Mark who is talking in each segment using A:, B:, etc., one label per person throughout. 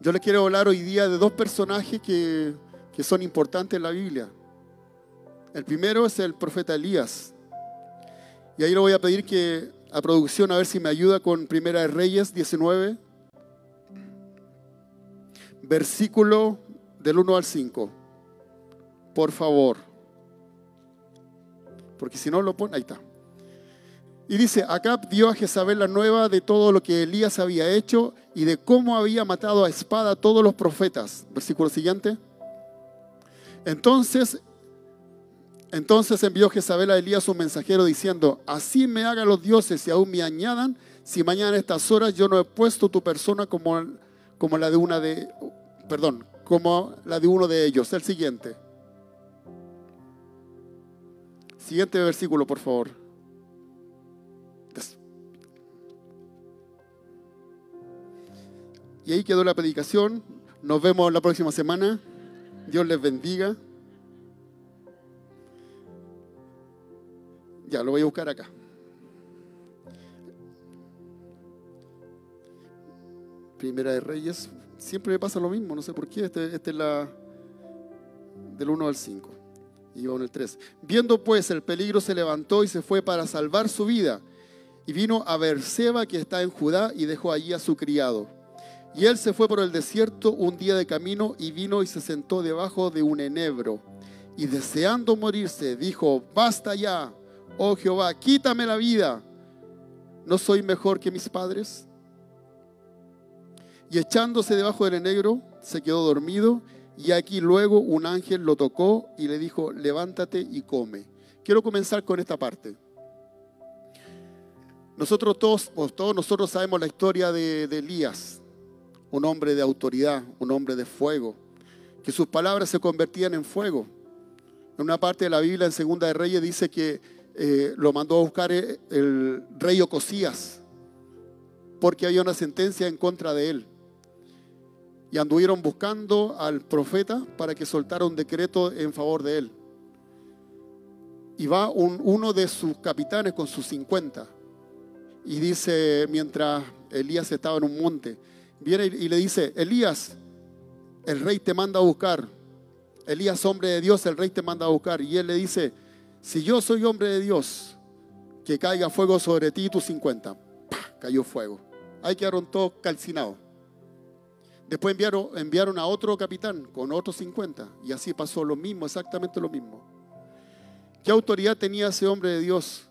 A: Yo les quiero hablar hoy día de dos personajes que, que son importantes en la Biblia. El primero es el profeta Elías. Y ahí le voy a pedir que a producción a ver si me ayuda con Primera de Reyes 19, versículo del 1 al 5. Por favor. Porque si no lo pone, ahí está. Y dice, Acab dio a Jezabel la nueva de todo lo que Elías había hecho y de cómo había matado a espada a todos los profetas. Versículo siguiente. Entonces, entonces envió Jezabel a Elías un mensajero diciendo, así me hagan los dioses y aún me añadan, si mañana a estas horas yo no he puesto tu persona como, como la de una de, perdón, como la de uno de ellos. El siguiente. Siguiente versículo, por favor. Y ahí quedó la predicación. Nos vemos la próxima semana. Dios les bendiga. Ya, lo voy a buscar acá. Primera de Reyes. Siempre me pasa lo mismo, no sé por qué. Este, este es la del 1 al 5. Y en el 3. Viendo pues el peligro se levantó y se fue para salvar su vida. Y vino a Berseba que está en Judá y dejó allí a su criado. Y él se fue por el desierto un día de camino y vino y se sentó debajo de un enebro. Y deseando morirse, dijo, basta ya, oh Jehová, quítame la vida. ¿No soy mejor que mis padres? Y echándose debajo del enebro, se quedó dormido. Y aquí luego un ángel lo tocó y le dijo, levántate y come. Quiero comenzar con esta parte. Nosotros todos, todos nosotros sabemos la historia de, de Elías, un hombre de autoridad, un hombre de fuego, que sus palabras se convertían en fuego. En una parte de la Biblia, en Segunda de Reyes, dice que eh, lo mandó a buscar eh, el rey Ocosías, porque había una sentencia en contra de él. Y anduvieron buscando al profeta para que soltara un decreto en favor de él. Y va uno de sus capitanes con sus 50. Y dice, mientras Elías estaba en un monte, viene y le dice, Elías, el rey te manda a buscar. Elías, hombre de Dios, el rey te manda a buscar. Y él le dice, si yo soy hombre de Dios, que caiga fuego sobre ti y tus 50. Cayó fuego. Ahí quedaron todos calcinados. Después enviaron, enviaron a otro capitán con otros 50. Y así pasó lo mismo, exactamente lo mismo. ¿Qué autoridad tenía ese hombre de Dios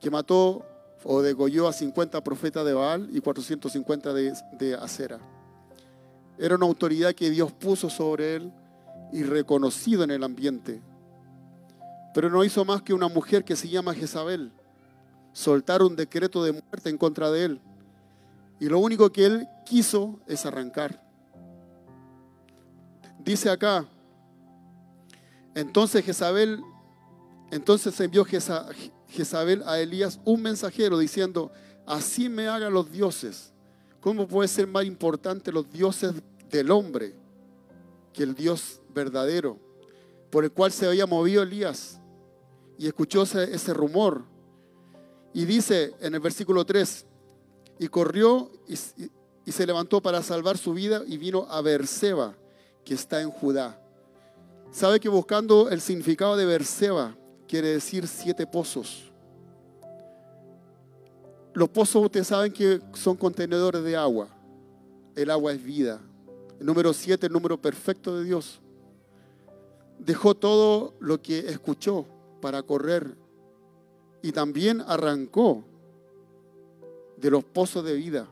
A: que mató o degolló a 50 profetas de Baal y 450 de, de Acera. Era una autoridad que Dios puso sobre él y reconocido en el ambiente. Pero no hizo más que una mujer que se llama Jezabel soltar un decreto de muerte en contra de él. Y lo único que él quiso es arrancar. Dice acá, entonces Jezabel, entonces envió Jezabel Jezabel a Elías un mensajero diciendo, así me hagan los dioses. ¿Cómo puede ser más importante los dioses del hombre que el Dios verdadero por el cual se había movido Elías? Y escuchó ese, rumor. Y dice en el versículo 3, y corrió y, se levantó para salvar su vida y vino a Berseba, que está en Judá. ¿Sabe que buscando el significado de Berseba, quiere decir siete pozos. Los pozos ustedes saben que son contenedores de agua. El agua es vida. El número siete, el número perfecto de Dios. Dejó todo lo que escuchó para correr y también arrancó de los pozos de vida.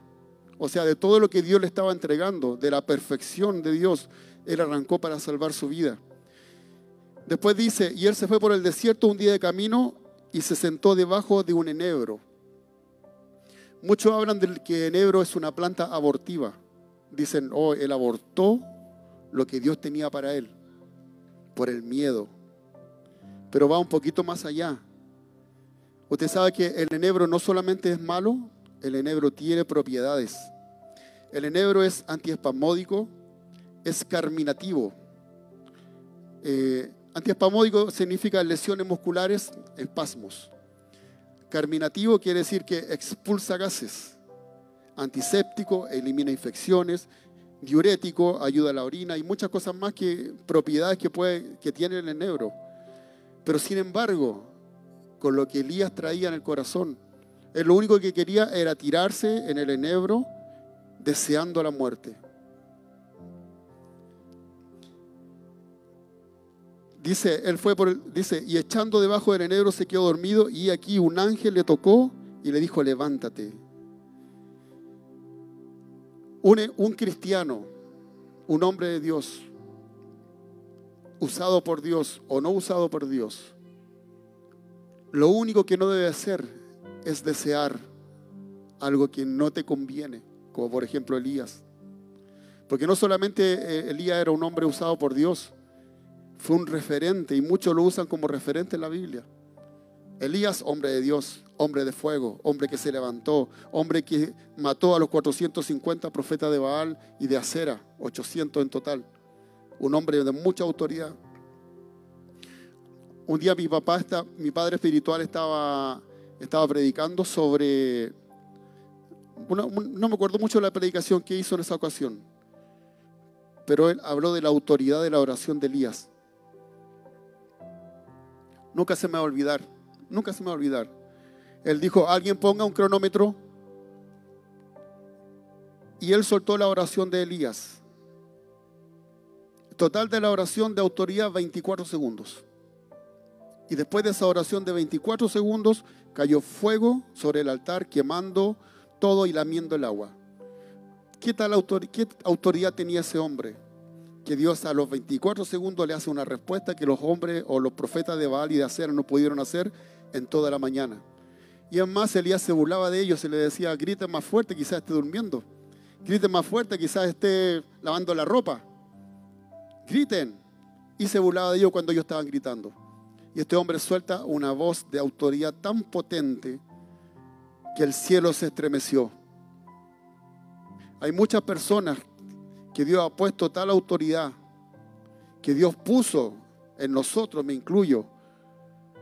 A: O sea, de todo lo que Dios le estaba entregando, de la perfección de Dios, Él arrancó para salvar su vida. Después dice, y él se fue por el desierto un día de camino y se sentó debajo de un enebro. Muchos hablan del que enebro es una planta abortiva. Dicen, oh, él abortó lo que Dios tenía para él por el miedo. Pero va un poquito más allá. Usted sabe que el enebro no solamente es malo, el enebro tiene propiedades. El enebro es antiespasmódico, es carminativo. Eh, Antiespasmódico significa lesiones musculares, espasmos. Carminativo quiere decir que expulsa gases. Antiséptico, elimina infecciones diurético, ayuda a la orina y muchas cosas más que propiedades que, puede, que tiene el enebro. Pero sin embargo, con lo que Elías traía en el corazón, él lo único que quería era tirarse en el enebro deseando la muerte. Dice, él fue por dice, y echando debajo del enebro se quedó dormido y aquí un ángel le tocó y le dijo, levántate. Un, un cristiano, un hombre de Dios, usado por Dios o no usado por Dios, lo único que no debe hacer es desear algo que no te conviene, como por ejemplo Elías. Porque no solamente eh, Elías era un hombre usado por Dios, fue un referente y muchos lo usan como referente en la Biblia. Elías, hombre de Dios, hombre de fuego, hombre que se levantó, hombre que mató a los 450 profetas de Baal y de Acera, 800 en total. Un hombre de mucha autoridad. Un día mi papá, está, mi padre espiritual estaba, estaba predicando sobre, no me acuerdo mucho de la predicación que hizo en esa ocasión, pero él habló de la autoridad de la oración de Elías. Nunca se me va a olvidar, nunca se me va a olvidar. Él dijo, alguien ponga un cronómetro. Y él soltó la oración de Elías. Total de la oración de autoridad 24 segundos. Y después de esa oración de 24 segundos cayó fuego sobre el altar quemando todo y lamiendo el agua. ¿Qué tal autoridad tenía ese hombre? Que Dios a los 24 segundos le hace una respuesta que los hombres o los profetas de Baal y de Acera no pudieron hacer en toda la mañana. Y además Elías se burlaba de ellos y le decía, griten más fuerte, quizás esté durmiendo. Griten más fuerte, quizás esté lavando la ropa. Griten. Y se burlaba de ellos cuando ellos estaban gritando. Y este hombre suelta una voz de autoridad tan potente que el cielo se estremeció. Hay muchas personas que Dios ha puesto tal autoridad, que Dios puso en nosotros, me incluyo,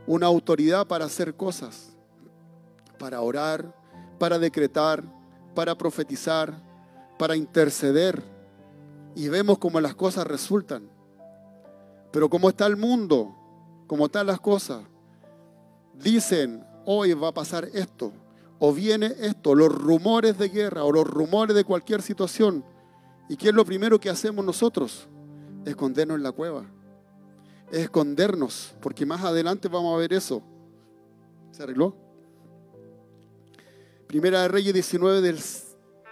A: una autoridad para hacer cosas, para orar, para decretar, para profetizar, para interceder. Y vemos cómo las cosas resultan. Pero como está el mundo, como están las cosas, dicen, hoy va a pasar esto, o viene esto, los rumores de guerra o los rumores de cualquier situación ¿Y qué es lo primero que hacemos nosotros? Escondernos en la cueva. escondernos, porque más adelante vamos a ver eso. ¿Se arregló? Primera de Reyes 19, del,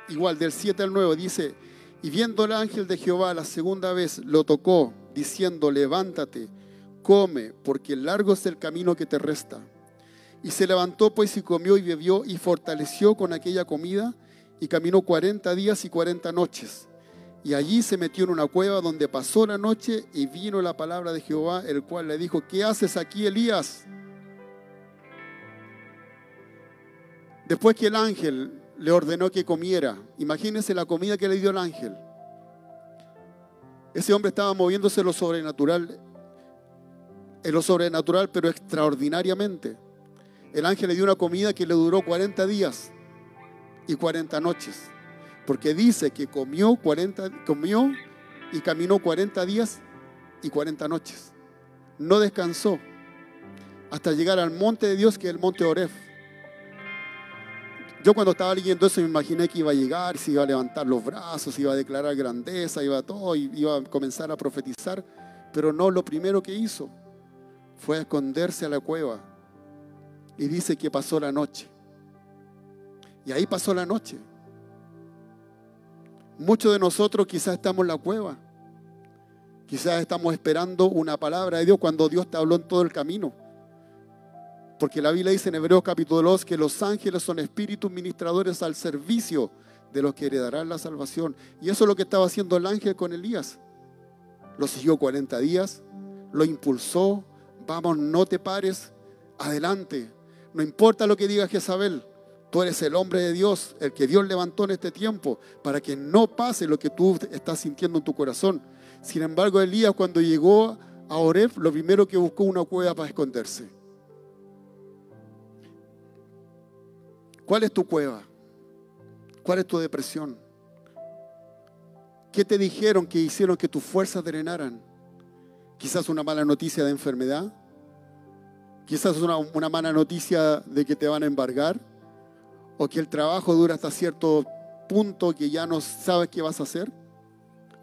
A: igual del 7 al 9, dice, y viendo el ángel de Jehová la segunda vez, lo tocó, diciendo, levántate, come, porque largo es el camino que te resta. Y se levantó pues y comió y bebió y fortaleció con aquella comida y caminó cuarenta días y cuarenta noches y allí se metió en una cueva donde pasó la noche y vino la palabra de Jehová, el cual le dijo, ¿qué haces aquí, Elías? Después que el ángel le ordenó que comiera, imagínense la comida que le dio el ángel. Ese hombre estaba moviéndose en lo sobrenatural, en lo sobrenatural, pero extraordinariamente. El ángel le dio una comida que le duró 40 días y 40 noches. Porque dice que comió, 40, comió y caminó 40 días y 40 noches. No descansó hasta llegar al monte de Dios, que es el monte Oref. Yo cuando estaba leyendo eso me imaginé que iba a llegar, se iba a levantar los brazos, iba a declarar grandeza, iba a todo, iba a comenzar a profetizar. Pero no, lo primero que hizo fue esconderse a la cueva. Y dice que pasó la noche. Y ahí pasó la noche. Muchos de nosotros quizás estamos en la cueva. Quizás estamos esperando una palabra de Dios cuando Dios te habló en todo el camino. Porque la Biblia dice en Hebreos capítulo 2 que los ángeles son espíritus ministradores al servicio de los que heredarán la salvación. Y eso es lo que estaba haciendo el ángel con Elías. Lo siguió 40 días, lo impulsó, vamos, no te pares, adelante. No importa lo que diga Jezabel, Tú eres el hombre de Dios, el que Dios levantó en este tiempo, para que no pase lo que tú estás sintiendo en tu corazón. Sin embargo, Elías cuando llegó a Oref, lo primero que buscó una cueva para esconderse. ¿Cuál es tu cueva? ¿Cuál es tu depresión? ¿Qué te dijeron que hicieron que tus fuerzas drenaran? Quizás una mala noticia de enfermedad. Quizás una, una mala noticia de que te van a embargar. Que el trabajo dura hasta cierto punto que ya no sabes qué vas a hacer.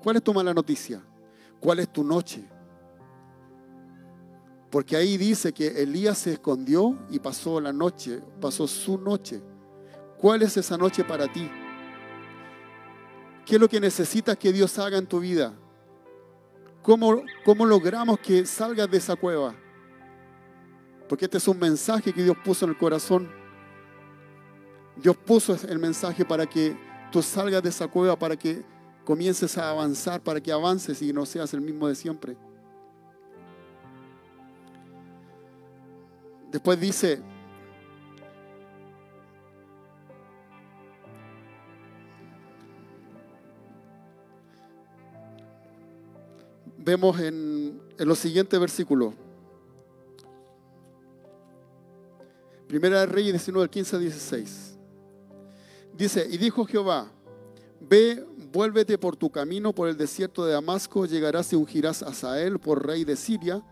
A: ¿Cuál es tu mala noticia? ¿Cuál es tu noche? Porque ahí dice que Elías se escondió y pasó la noche, pasó su noche. ¿Cuál es esa noche para ti? ¿Qué es lo que necesitas que Dios haga en tu vida? ¿Cómo, cómo logramos que salgas de esa cueva? Porque este es un mensaje que Dios puso en el corazón. Dios puso el mensaje para que tú salgas de esa cueva, para que comiences a avanzar, para que avances y no seas el mismo de siempre. Después dice, vemos en, los siguientes versículos. Primera de Reyes 19, 15 a 16. Dice, y dijo Jehová, ve, vuélvete por tu camino por el desierto de Damasco, llegarás y ungirás a Sael por rey de Siria,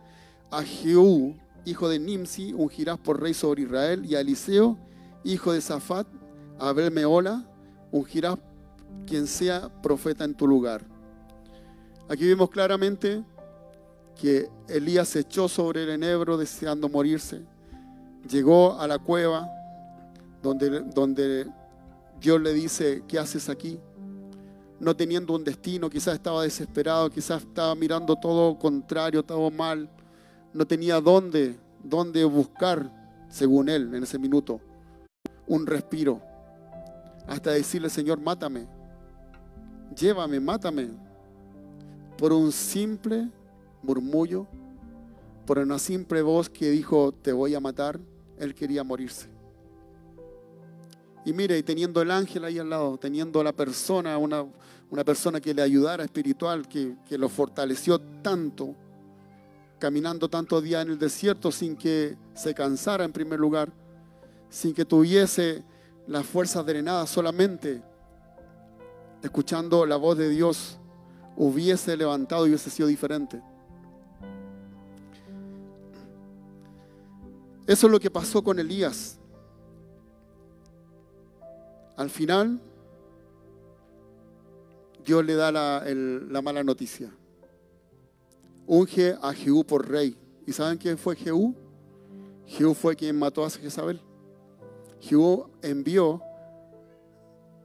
A: a Jehú, hijo de Nimsi, ungirás por rey sobre Israel, y a Eliseo, hijo de Safat, a Abel Meola, ungirás quien sea profeta en tu lugar. Aquí vemos claramente que Elías se echó sobre el enebro deseando morirse. Llegó a la cueva donde, donde Dios le dice, ¿qué haces aquí? No teniendo un destino, quizás estaba desesperado, quizás estaba mirando todo contrario, todo mal no tenía dónde, dónde buscar, según él, en ese minuto, un respiro. Hasta decirle, Señor, mátame, llévame, mátame. Por un simple murmullo, por una simple voz que dijo, te voy a matar, él quería morirse. Y mire, teniendo el ángel ahí al lado, teniendo la persona, una, una persona que le ayudara espiritual, que, que lo fortaleció tanto, caminando tantos días en el desierto sin que se cansara en primer lugar, sin que tuviese las fuerzas drenadas solamente, escuchando la voz de Dios, hubiese levantado y hubiese sido diferente. Eso es lo que pasó con Elías. Al final, Dios le da la, la mala noticia unge a Jehú por rey. ¿Y saben quién fue Jehú? Jehú fue quien mató a Jezabel. Jehú envió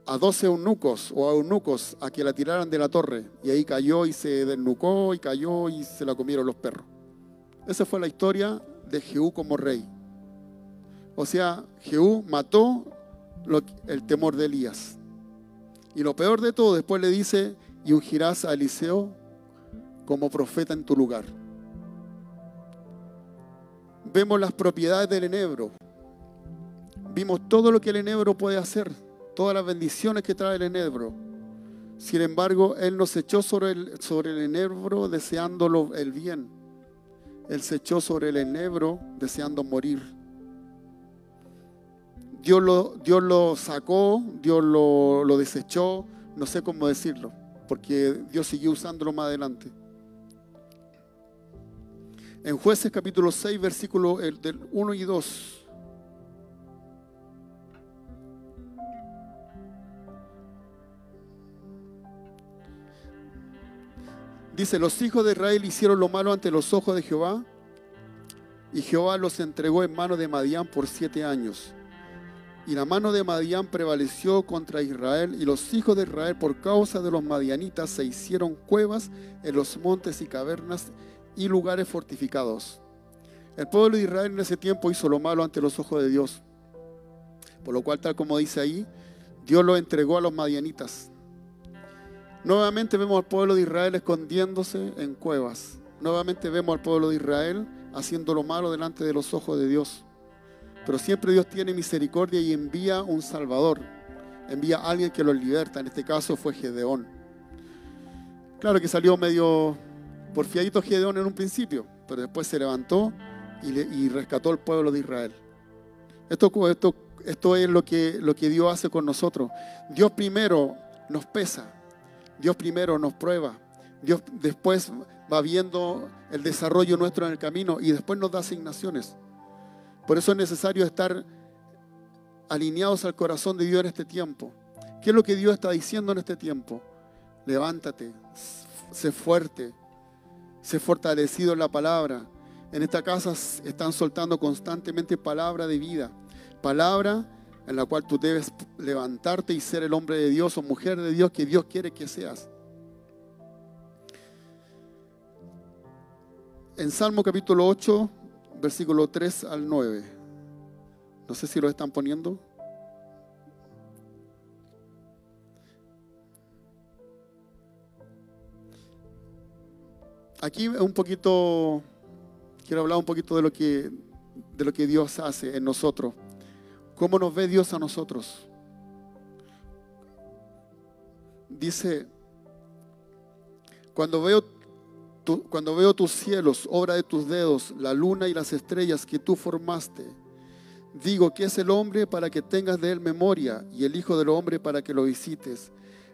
A: a doce eunucos o a eunucos a que la tiraran de la torre. Y ahí cayó y se desnucó y cayó y se la comieron los perros. Esa fue la historia de Jehú como rey. O sea, Jehú mató el temor de Elías. Y lo peor de todo, después le dice, y ungirás a Eliseo como profeta en tu lugar. Vemos las propiedades del enebro. Vimos todo lo que el enebro puede hacer, todas las bendiciones que trae el enebro. Sin embargo, Él no se echó sobre el, sobre el enebro deseándolo el bien. Él se echó sobre el enebro deseando morir. Dios lo, Dios lo sacó, Dios lo, lo desechó, no sé cómo decirlo, porque Dios siguió usándolo más adelante. En jueces capítulo 6, versículo del 1 y 2. Dice, los hijos de Israel hicieron lo malo ante los ojos de Jehová y Jehová los entregó en mano de Madián por siete años. Y la mano de Madián prevaleció contra Israel y los hijos de Israel por causa de los madianitas se hicieron cuevas en los montes y cavernas y lugares fortificados. El pueblo de Israel en ese tiempo hizo lo malo ante los ojos de Dios. Por lo cual, tal como dice ahí, Dios lo entregó a los madianitas. Nuevamente vemos al pueblo de Israel escondiéndose en cuevas. Nuevamente vemos al pueblo de Israel haciendo lo malo delante de los ojos de Dios. Pero siempre Dios tiene misericordia y envía un Salvador. Envía a alguien que los liberta. En este caso fue Gedeón. Claro que salió medio por fiadito Gedeón en un principio, pero después se levantó y, rescató al pueblo de Israel. Esto es lo que, lo que Dios hace con nosotros. Dios primero nos pesa, Dios primero nos prueba. Dios después va viendo el desarrollo nuestro en el camino y después nos da asignaciones. Por eso es necesario estar alineados al corazón de Dios en este tiempo. ¿Qué es lo que Dios está diciendo en este tiempo? Levántate, sé fuerte, sé fortalecido en la palabra. En esta casa están soltando constantemente palabra de vida, palabra en la cual tú debes levantarte y ser el hombre de Dios o mujer de Dios que Dios quiere que seas. En Salmo capítulo 8, versículo 3 al 9. No sé si lo están poniendo. Aquí un poquito, quiero hablar un poquito de lo que, de lo que Dios hace en nosotros. ¿Cómo nos ve Dios a nosotros? Dice, cuando veo, cuando veo tus cielos, obra de tus dedos, la luna y las estrellas que tú formaste, digo que es el hombre para que tengas de él memoria y el Hijo del Hombre para que lo visites.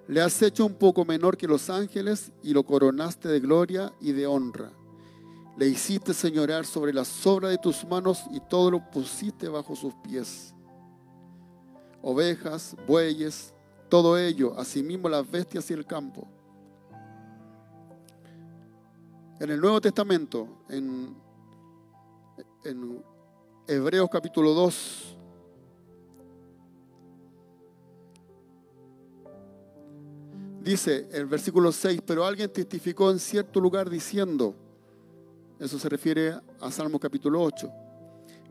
A: Le has hecho un poco menor que los ángeles y lo coronaste de gloria y de honra. Le hiciste señorear sobre la sobra de tus manos y todo lo pusiste bajo sus pies ovejas, bueyes, todo ello, asimismo las bestias y el campo. En el Nuevo Testamento, en, Hebreos capítulo 2, dice el versículo 6, pero alguien testificó en cierto lugar diciendo, eso se refiere a Salmo capítulo 8,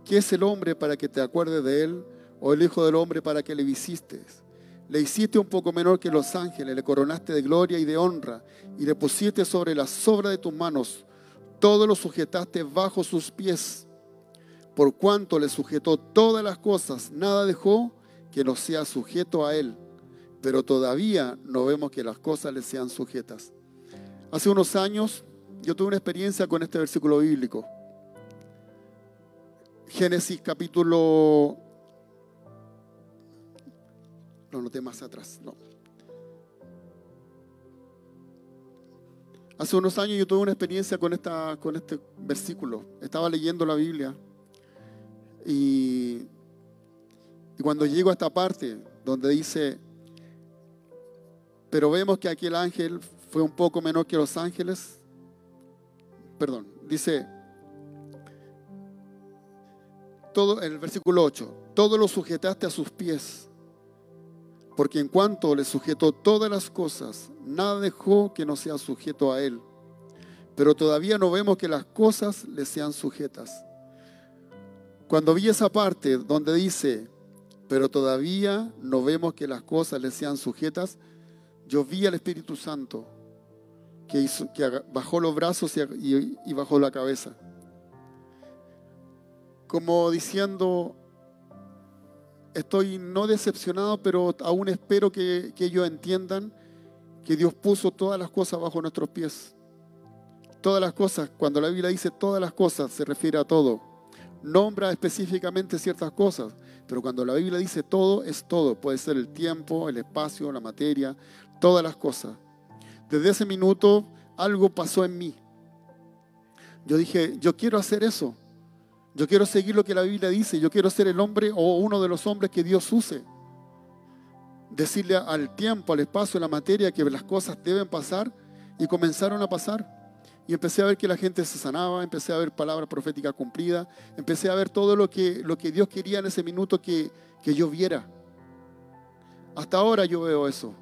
A: ¿qué es el hombre para que te acuerdes de él? o el Hijo del Hombre para que le visites. Le hiciste un poco menor que los ángeles, le coronaste de gloria y de honra, y le pusiste sobre la sobra de tus manos. Todo lo sujetaste bajo sus pies. Por cuanto le sujetó todas las cosas, nada dejó que no sea sujeto a él. Pero todavía no vemos que las cosas le sean sujetas. Hace unos años yo tuve una experiencia con este versículo bíblico. Génesis capítulo lo noté más atrás, no. Hace unos años yo tuve una experiencia con, esta, con este versículo. Estaba leyendo la Biblia y, cuando llego a esta parte donde dice, pero vemos que aquel ángel fue un poco menor que los ángeles, perdón, dice, todo, en el versículo 8, todo lo sujetaste a sus pies porque en cuanto le sujetó todas las cosas, nada dejó que no sea sujeto a él. Pero todavía no vemos que las cosas le sean sujetas. Cuando vi esa parte donde dice, pero todavía no vemos que las cosas le sean sujetas, yo vi al Espíritu Santo que, hizo, que bajó los brazos y, y bajó la cabeza. Como diciendo, estoy no decepcionado, pero aún espero que, ellos entiendan que Dios puso todas las cosas bajo nuestros pies. Todas las cosas, cuando la Biblia dice todas las cosas, se refiere a todo. Nombra específicamente ciertas cosas, pero cuando la Biblia dice todo, es todo. Puede ser el tiempo, el espacio, la materia, todas las cosas. Desde ese minuto algo pasó en mí. Yo dije, yo quiero hacer eso. Yo quiero seguir lo que la Biblia dice. Yo quiero ser el hombre o uno de los hombres que Dios use. Decirle al tiempo, al espacio, a la materia que las cosas deben pasar y comenzaron a pasar. Y empecé a ver que la gente se sanaba, empecé a ver palabras proféticas cumplidas, empecé a ver todo lo que, lo que Dios quería en ese minuto que, que yo viera. Hasta ahora yo veo eso.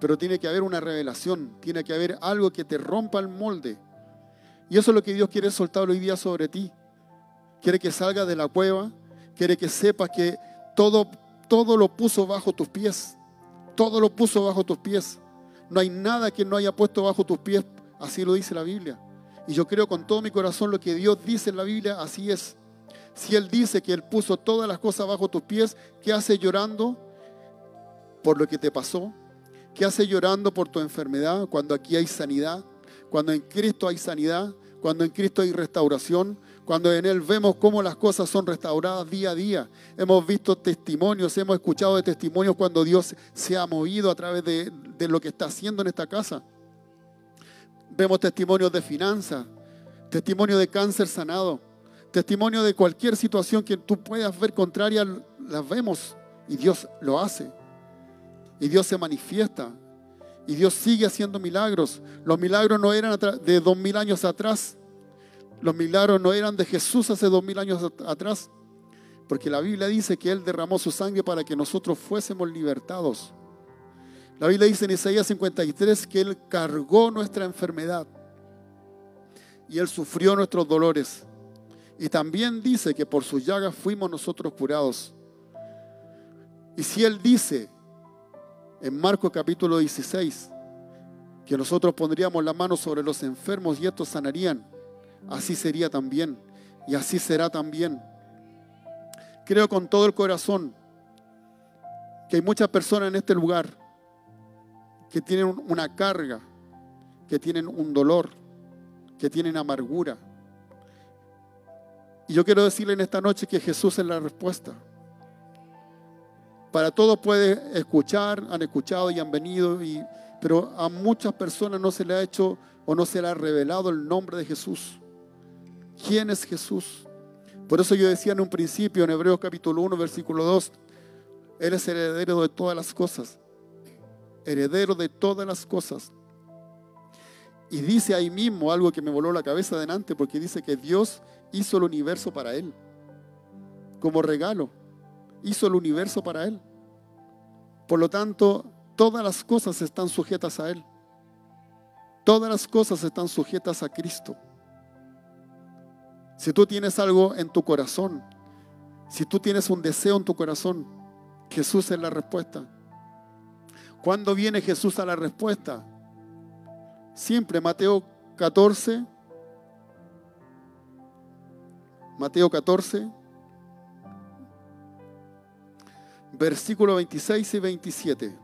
A: Pero tiene que haber una revelación, tiene que haber algo que te rompa el molde y eso es lo que Dios quiere soltar hoy día sobre ti. Quiere que salgas de la cueva, quiere que sepas que todo, todo lo puso bajo tus pies. Todo lo puso bajo tus pies. No hay nada que no haya puesto bajo tus pies. Así lo dice la Biblia. Y yo creo con todo mi corazón lo que Dios dice en la Biblia, así es. Si Él dice que Él puso todas las cosas bajo tus pies, ¿qué hace llorando por lo que te pasó? ¿Qué hace llorando por tu enfermedad cuando aquí hay sanidad? Cuando en Cristo hay sanidad, cuando en Cristo hay restauración, cuando en Él vemos cómo las cosas son restauradas día a día. Hemos visto testimonios, hemos escuchado de testimonios cuando Dios se ha movido a través de, de lo que está haciendo en esta casa. Vemos testimonios de finanzas, testimonio de cáncer sanado, testimonio de cualquier situación que tú puedas ver contraria, las vemos y Dios lo hace. Y Dios se manifiesta. Y Dios sigue haciendo milagros. Los milagros no eran de dos mil años atrás. Los milagros no eran de Jesús hace dos mil años atrás. Porque la Biblia dice que Él derramó su sangre para que nosotros fuésemos libertados. La Biblia dice en Isaías 53 que Él cargó nuestra enfermedad y Él sufrió nuestros dolores. Y también dice que por sus llagas fuimos nosotros curados. Y si Él dice en Marcos capítulo 16 que nosotros pondríamos la mano sobre los enfermos y estos sanarían, así sería también. Y así será también. Creo con todo el corazón que hay muchas personas en este lugar que tienen una carga, que tienen un dolor, que tienen amargura. Y yo quiero decirle en esta noche que Jesús es la respuesta. Para todos puede escuchar, han escuchado y han venido, y, pero a muchas personas no se le ha hecho o no se le ha revelado el nombre de Jesús. ¿Quién es Jesús? Por eso yo decía en un principio, en Hebreos capítulo 1, versículo 2, Él es heredero de todas las cosas. Heredero de todas las cosas. Y dice ahí mismo algo que me voló la cabeza adelante, porque dice que Dios hizo el universo para Él, como regalo hizo el universo para Él. Por lo tanto, todas las cosas están sujetas a Él. Todas las cosas están sujetas a Cristo. Si tú tienes algo en tu corazón, si tú tienes un deseo en tu corazón, Jesús es la respuesta. ¿Cuándo viene Jesús a la respuesta? Siempre, Mateo 14, Mateo 14, versículos 26 y 27.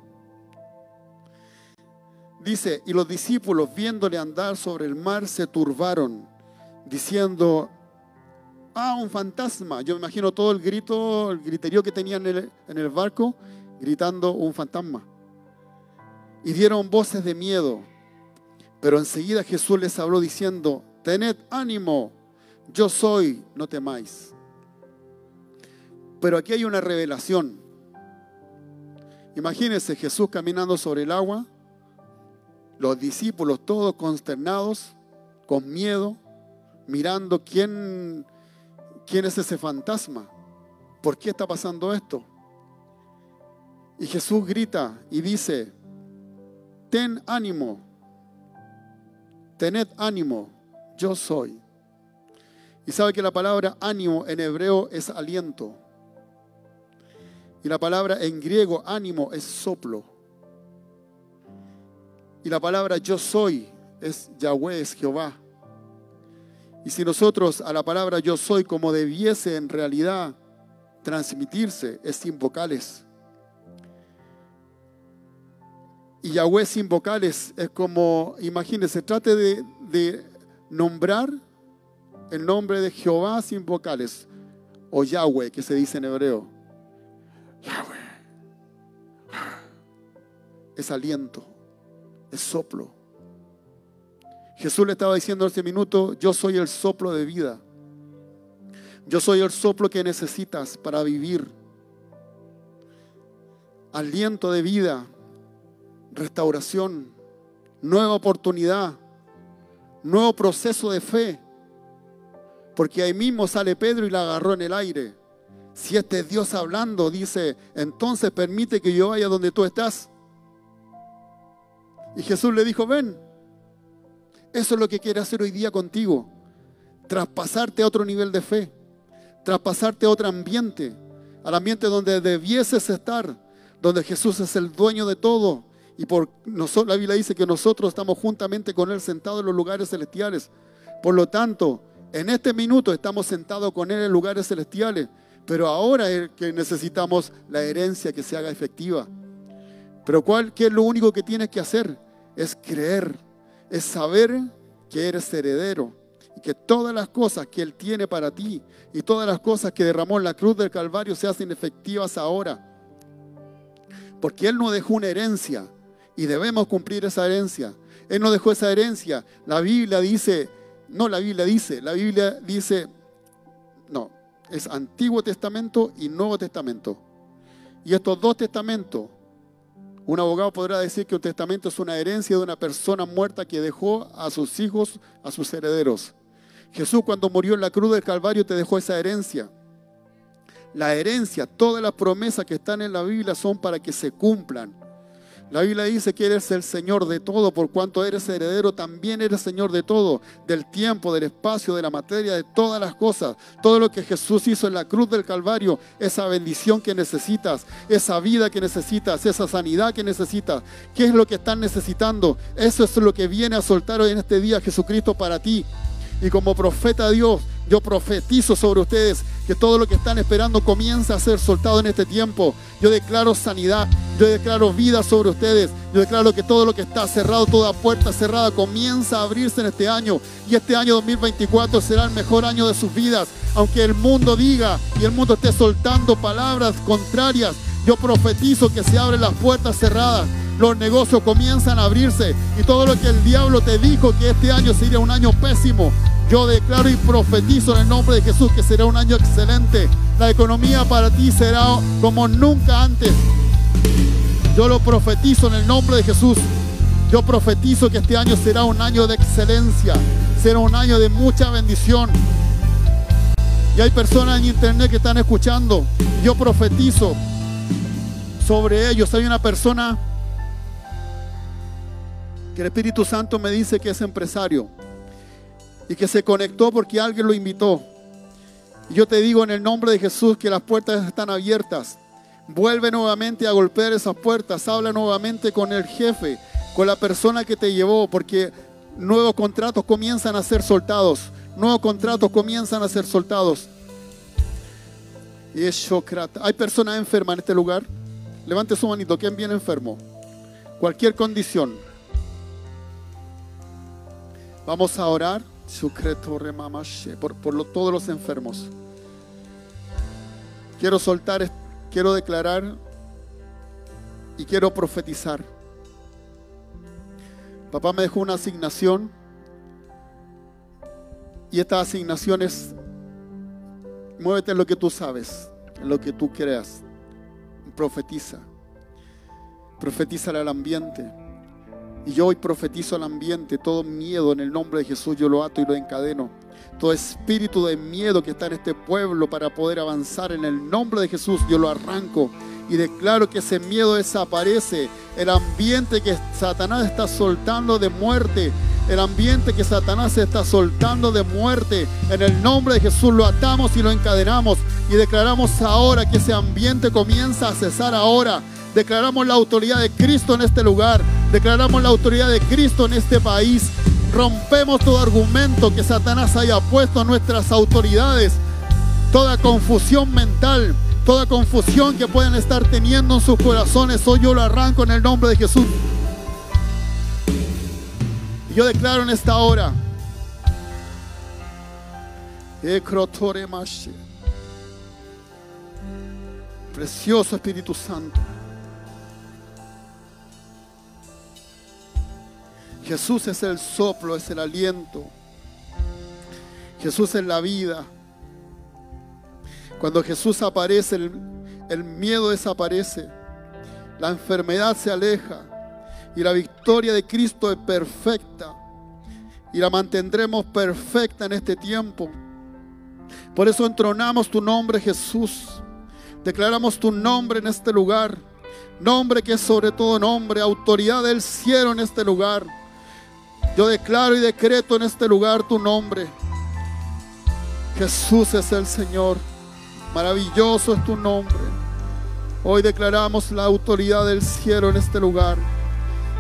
A: Dice, y los discípulos viéndole andar sobre el mar se turbaron, diciendo, ah, un fantasma. Yo me imagino todo el grito, el griterío que tenían en el, en el barco, gritando un fantasma. Y dieron voces de miedo. Pero enseguida Jesús les habló diciendo, tened ánimo, yo soy, no temáis. Pero aquí hay una revelación. Imagínense Jesús caminando sobre el agua, los discípulos todos consternados, con miedo, mirando quién, quién es ese fantasma, por qué está pasando esto. Y Jesús grita y dice, ten ánimo, tened ánimo, yo soy. Y sabe que la palabra ánimo en hebreo es aliento. Y la palabra en griego ánimo es soplo. Y la palabra yo soy es Yahweh, es Jehová. Y si nosotros a la palabra yo soy como debiese en realidad transmitirse, es sin vocales. Y Yahweh sin vocales es como, imagínense, trate de, de nombrar el nombre de Jehová sin vocales, o Yahweh, que se dice en hebreo. Es aliento, es soplo. Jesús le estaba diciendo en ese minuto, yo soy el soplo de vida. Yo soy el soplo que necesitas para vivir. Aliento de vida, restauración, nueva oportunidad, nuevo proceso de fe. Porque ahí mismo sale Pedro y la agarró en el aire. Si este es Dios hablando, dice, entonces permite que yo vaya donde tú estás. Y Jesús le dijo, ven. Eso es lo que quiere hacer hoy día contigo. Traspasarte a otro nivel de fe. Traspasarte a otro ambiente. Al ambiente donde debieses estar. Donde Jesús es el dueño de todo. Y por nosotros, la Biblia dice que nosotros estamos juntamente con Él sentados en los lugares celestiales. Por lo tanto, en este minuto estamos sentados con Él en lugares celestiales. Pero ahora es que necesitamos la herencia que se haga efectiva. Pero ¿cuál, ¿qué es lo único que tienes que hacer? Es creer, es saber que eres heredero y que todas las cosas que Él tiene para ti y todas las cosas que derramó en la cruz del Calvario se hacen efectivas ahora. Porque Él nos dejó una herencia y debemos cumplir esa herencia. Él nos dejó esa herencia. La Biblia dice, no la Biblia dice, la Biblia dice, no, es Antiguo Testamento y Nuevo Testamento. Y estos dos testamentos, un abogado podrá decir que un testamento es una herencia de una persona muerta que dejó a sus hijos, a sus herederos. Jesús cuando murió en la cruz del Calvario te dejó esa herencia. La herencia, todas las promesas que están en la Biblia son para que se cumplan. La Biblia dice que eres el Señor de todo, por cuanto eres heredero, también eres Señor de todo, del tiempo, del espacio, de la materia, de todas las cosas. Todo lo que Jesús hizo en la cruz del Calvario, esa bendición que necesitas, esa vida que necesitas, esa sanidad que necesitas. ¿Qué es lo que están necesitando? Eso es lo que viene a soltar hoy en este día Jesucristo para ti. Y como profeta de Dios, yo profetizo sobre ustedes que todo lo que están esperando comienza a ser soltado en este tiempo. Yo declaro sanidad, yo declaro vida sobre ustedes. Yo declaro que todo lo que está cerrado, toda puerta cerrada, comienza a abrirse en este año. Y este año 2024 será el mejor año de sus vidas. Aunque el mundo diga y el mundo esté soltando palabras contrarias, yo profetizo que se abren las puertas cerradas los negocios comienzan a abrirse y todo lo que el diablo te dijo que este año sería un año pésimo, yo declaro y profetizo en el nombre de Jesús que será un año excelente. La economía para ti será como nunca antes. Yo lo profetizo en el nombre de Jesús. Yo profetizo que este año será un año de excelencia, será un año de mucha bendición. Y hay personas en internet que están escuchando. Yo profetizo sobre ellos. Hay una persona que el Espíritu Santo me dice que es empresario y que se conectó porque alguien lo invitó. Yo te digo en el nombre de Jesús que las puertas están abiertas. Vuelve nuevamente a golpear esas puertas, habla nuevamente con el jefe, con la persona que te llevó, porque nuevos contratos comienzan a ser soltados. Nuevos contratos comienzan a ser soltados. ¿Hay personas enfermas en este lugar? Levante su manito. ¿Quién viene enfermo? Cualquier condición. Vamos a orar por, por todos los enfermos. Quiero soltar, quiero declarar y quiero profetizar. Papá me dejó una asignación y esta asignación es, muévete en lo que tú sabes, en lo que tú creas. Profetiza. Profetiza al ambiente. Y yo hoy profetizo al ambiente todo miedo en el nombre de Jesús, yo lo ato y lo encadeno. Todo espíritu de miedo que está en este pueblo para poder avanzar en el nombre de Jesús, yo lo arranco y declaro que ese miedo desaparece. El ambiente que Satanás está soltando de muerte, el ambiente que Satanás está soltando de muerte, en el nombre de Jesús lo atamos y lo encadenamos y declaramos ahora que ese ambiente comienza a cesar ahora. Declaramos la autoridad de Cristo en este lugar. Declaramos la autoridad de Cristo en este país. Rompemos todo argumento que Satanás haya puesto a nuestras autoridades. Toda confusión mental, toda confusión que pueden estar teniendo en sus corazones, hoy yo lo arranco en el nombre de Jesús. Y yo declaro en esta hora. Precioso Espíritu Santo. Jesús es el soplo, es el aliento. Jesús es la vida. Cuando Jesús aparece, el, miedo desaparece. La enfermedad se aleja. Y la victoria de Cristo es perfecta. Y la mantendremos perfecta en este tiempo. Por eso entronamos tu nombre, Jesús. Declaramos tu nombre en este lugar. Nombre que es sobre todo nombre. Autoridad del cielo en este lugar. Yo declaro y decreto en este lugar tu nombre. Jesús es el Señor. Maravilloso es tu nombre. Hoy declaramos la autoridad del cielo en este lugar.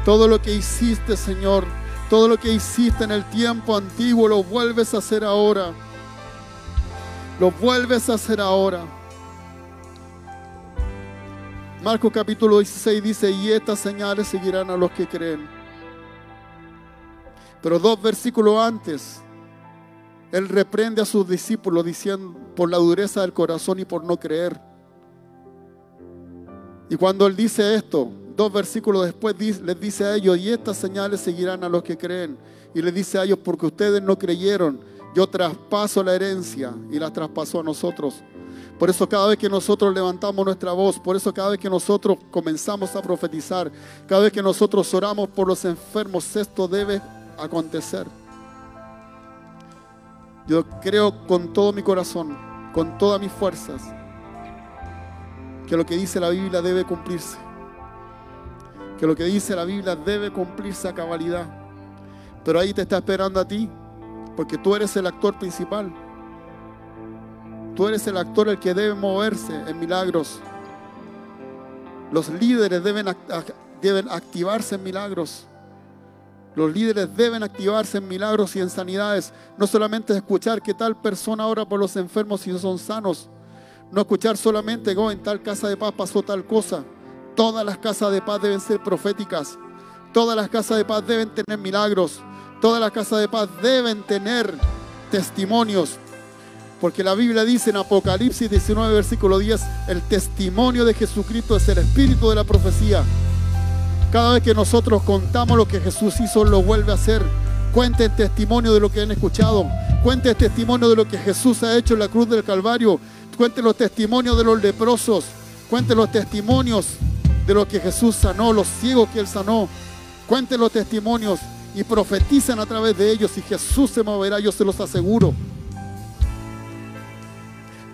A: Todo lo que hiciste, Señor, todo lo que hiciste en el tiempo antiguo, lo vuelves a hacer ahora. Lo vuelves a hacer ahora. Marcos capítulo 16 dice, y estas señales seguirán a los que creen. Pero dos versículos antes Él reprende a sus discípulos diciendo por la dureza del corazón y por no creer. Y cuando Él dice esto, dos versículos después les dice a ellos, y estas señales seguirán a los que creen. Y les dice a ellos, porque ustedes no creyeron, yo traspaso la herencia y la traspaso a nosotros. Por eso cada vez que nosotros levantamos nuestra voz, por eso cada vez que nosotros comenzamos a profetizar, cada vez que nosotros oramos por los enfermos, esto debe acontecer. Yo creo con todo mi corazón, con todas mis fuerzas, que lo que dice la Biblia debe cumplirse. Que lo que dice la Biblia debe cumplirse a cabalidad. Pero ahí te está esperando a ti, porque tú eres el actor principal. Tú eres el actor el que debe moverse en milagros. Los líderes deben, deben activarse en milagros. Los líderes deben activarse en milagros y en sanidades. No solamente escuchar que tal persona ora por los enfermos y son sanos. No escuchar solamente, oh, en tal casa de paz pasó tal cosa. Todas las casas de paz deben ser proféticas. Todas las casas de paz deben tener milagros. Todas las casas de paz deben tener testimonios. Porque la Biblia dice en Apocalipsis 19, versículo 10, el testimonio de Jesucristo es el espíritu de la profecía. Cada vez que nosotros contamos lo que Jesús hizo, lo vuelve a hacer. Cuenten testimonio de lo que han escuchado. Cuenten testimonio de lo que Jesús ha hecho en la cruz del Calvario. Cuenten los testimonios de los leprosos. Cuenten los testimonios de lo que Jesús sanó, los ciegos que Él sanó. Cuenten los testimonios y profetizan a través de ellos y Jesús se moverá, yo se los aseguro.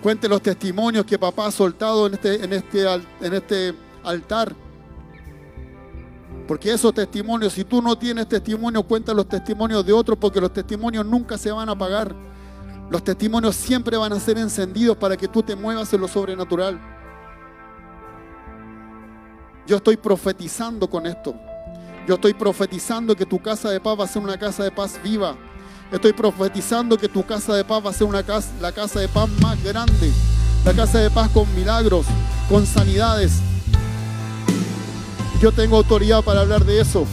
A: Cuenten los testimonios que papá ha soltado en este, en este, en este altar porque esos testimonios, si tú no tienes testimonio, cuenta los testimonios de otros, porque los testimonios nunca se van a apagar. Los testimonios siempre van a ser encendidos para que tú te muevas en lo sobrenatural. Yo estoy profetizando con esto. Yo estoy profetizando que tu casa de paz va a ser una casa de paz viva. Estoy profetizando que tu casa de paz va a ser una casa, la casa de paz más grande. La casa de paz con milagros, con sanidades, yo tengo autoridad para hablar de eso,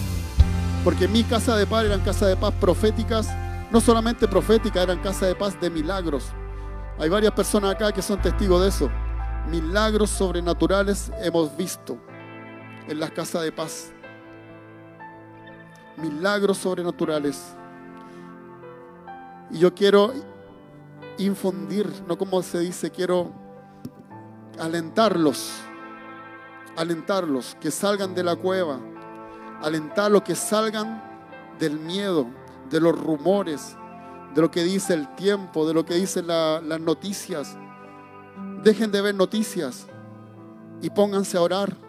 A: porque mi casa de paz eran casas de paz proféticas, no solamente proféticas, eran casas de paz de milagros. Hay varias personas acá que son testigos de eso. Milagros sobrenaturales hemos visto en las casas de paz. Milagros sobrenaturales. Y yo quiero infundir, no como se dice, quiero alentarlos alentarlos, que salgan de la cueva, alentarlos, que salgan del miedo, de los rumores, de lo que dice el tiempo, de lo que dicen las noticias. Dejen de ver noticias y pónganse a orar.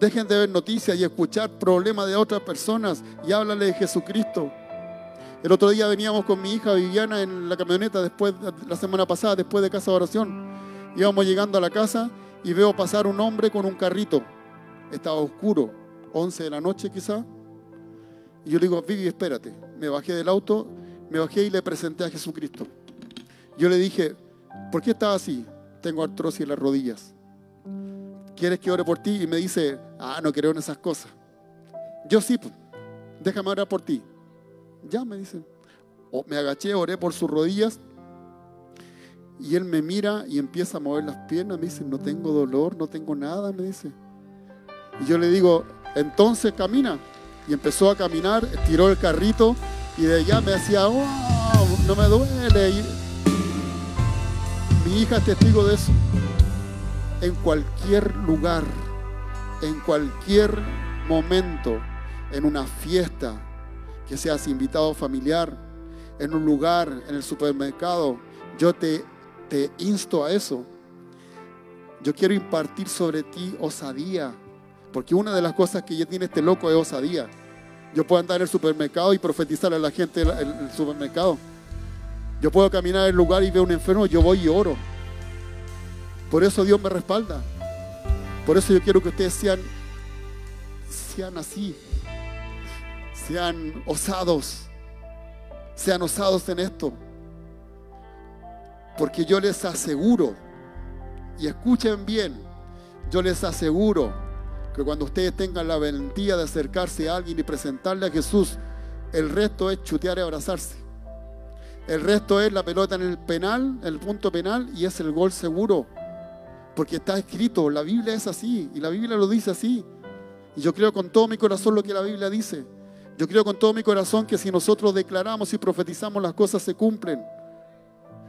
A: Dejen de ver noticias y escuchar problemas de otras personas y háblale de Jesucristo. El otro día veníamos con mi hija Viviana en la camioneta después, la semana pasada, después de casa de oración. Íbamos llegando a la casa y veo pasar un hombre con un carrito. Estaba oscuro, 11 de la noche quizá. Y yo le digo, Vivi, espérate. Me bajé del auto, me bajé y le presenté a Jesucristo. Yo le dije, ¿por qué estás así? Tengo artrosis en las rodillas. ¿Quieres que ore por ti? Y me dice, ah, no creo en esas cosas. Yo sí, pues, déjame orar por ti. Ya, me dice. Me agaché, oré por sus rodillas y él me mira y empieza a mover las piernas, me dice, no tengo dolor, no tengo nada, me dice. Y yo le digo, entonces camina. Y empezó a caminar, tiró el carrito y de allá me decía, wow, no me duele. mi hija es testigo de eso. En cualquier lugar, en cualquier momento, en una fiesta, que seas invitado familiar, en un lugar, en el supermercado, yo te insto a eso. Yo quiero impartir sobre ti osadía, porque una de las cosas que ya tiene este loco es osadía. Yo puedo andar en el supermercado y profetizar a la gente en el supermercado. Yo puedo caminar en el lugar y veo un enfermo, yo voy y oro. Por eso Dios me respalda. Por eso yo quiero que ustedes sean, sean así, sean osados, sean osados en esto. Porque yo les aseguro, y escuchen bien, yo les aseguro que cuando ustedes tengan la valentía de acercarse a alguien y presentarle a Jesús, el resto es chutear y abrazarse. El resto es la pelota en el penal, el punto penal, y es el gol seguro. Porque está escrito, la Biblia es así, y la Biblia lo dice así. Y yo creo con todo mi corazón lo que la Biblia dice. Yo creo con todo mi corazón que si nosotros declaramos y profetizamos las cosas se cumplen.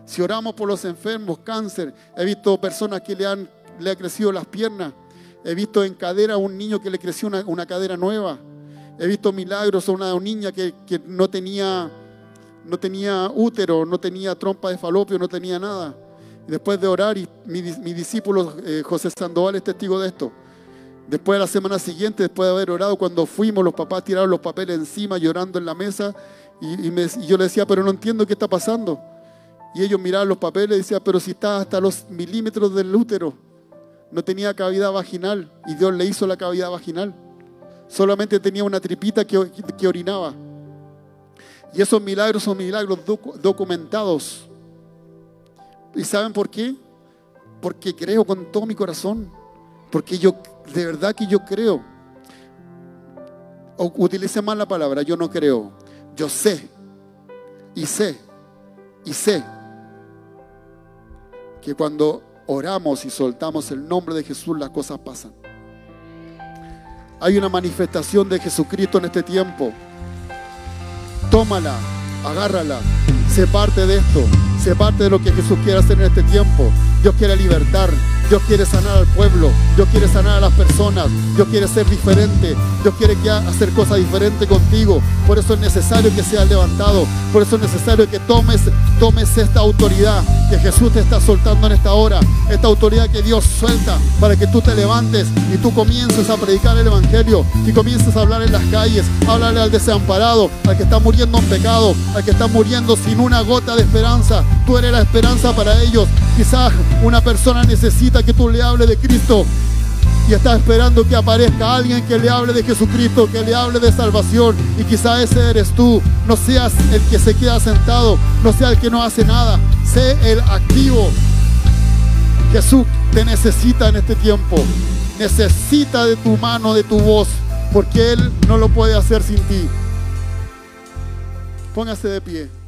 A: Si oramos por los enfermos, cáncer, he visto personas que le han, le crecido las piernas. He visto en cadera a un niño que le creció una, cadera nueva. He visto milagros a una, niña que, no, tenía, no tenía útero, no tenía trompa de falopio, no tenía nada. Después de orar, y mi, discípulo eh, José Sandoval es testigo de esto. Después de la semana siguiente, después de haber orado, cuando fuimos, los papás tiraron los papeles encima, llorando en la mesa. Y, yo le decía, pero no entiendo qué está pasando. Y ellos miraban los papeles y decían, pero si está hasta los milímetros del útero, no tenía cavidad vaginal y Dios le hizo la cavidad vaginal. Solamente tenía una tripita que orinaba. Y esos milagros son milagros documentados. ¿Y saben por qué? Porque creo con todo mi corazón. Porque yo, de verdad que yo creo. O utilice mal la palabra, yo no creo. Yo sé. Y sé. Y sé que cuando oramos y soltamos el nombre de Jesús, las cosas pasan. Hay una manifestación de Jesucristo en este tiempo. Tómala, agárrala, sé parte de esto, sé parte de lo que Jesús quiere hacer en este tiempo. Dios quiere libertar, Dios quiere sanar al pueblo, Dios quiere sanar a las personas, Dios quiere ser diferente, Dios quiere hacer cosas diferentes contigo. Por eso es necesario que seas levantado, por eso es necesario que tomes, tomes esta autoridad que Jesús te está soltando en esta hora, esta autoridad que Dios suelta para que tú te levantes y tú comiences a predicar el Evangelio y comiences a hablar en las calles, hablarle al desamparado, al que está muriendo en pecado, al que está muriendo sin una gota de esperanza. Tú eres la esperanza para ellos. Quizás una persona necesita que tú le hables de Cristo y está esperando que aparezca alguien que le hable de Jesucristo, que le hable de salvación. Y quizá ese eres tú. No seas el que se queda sentado, no sea el que no hace nada. Sé el activo. Jesús te necesita en este tiempo. Necesita de tu mano, de tu voz, porque Él no lo puede hacer sin ti. Póngase de pie.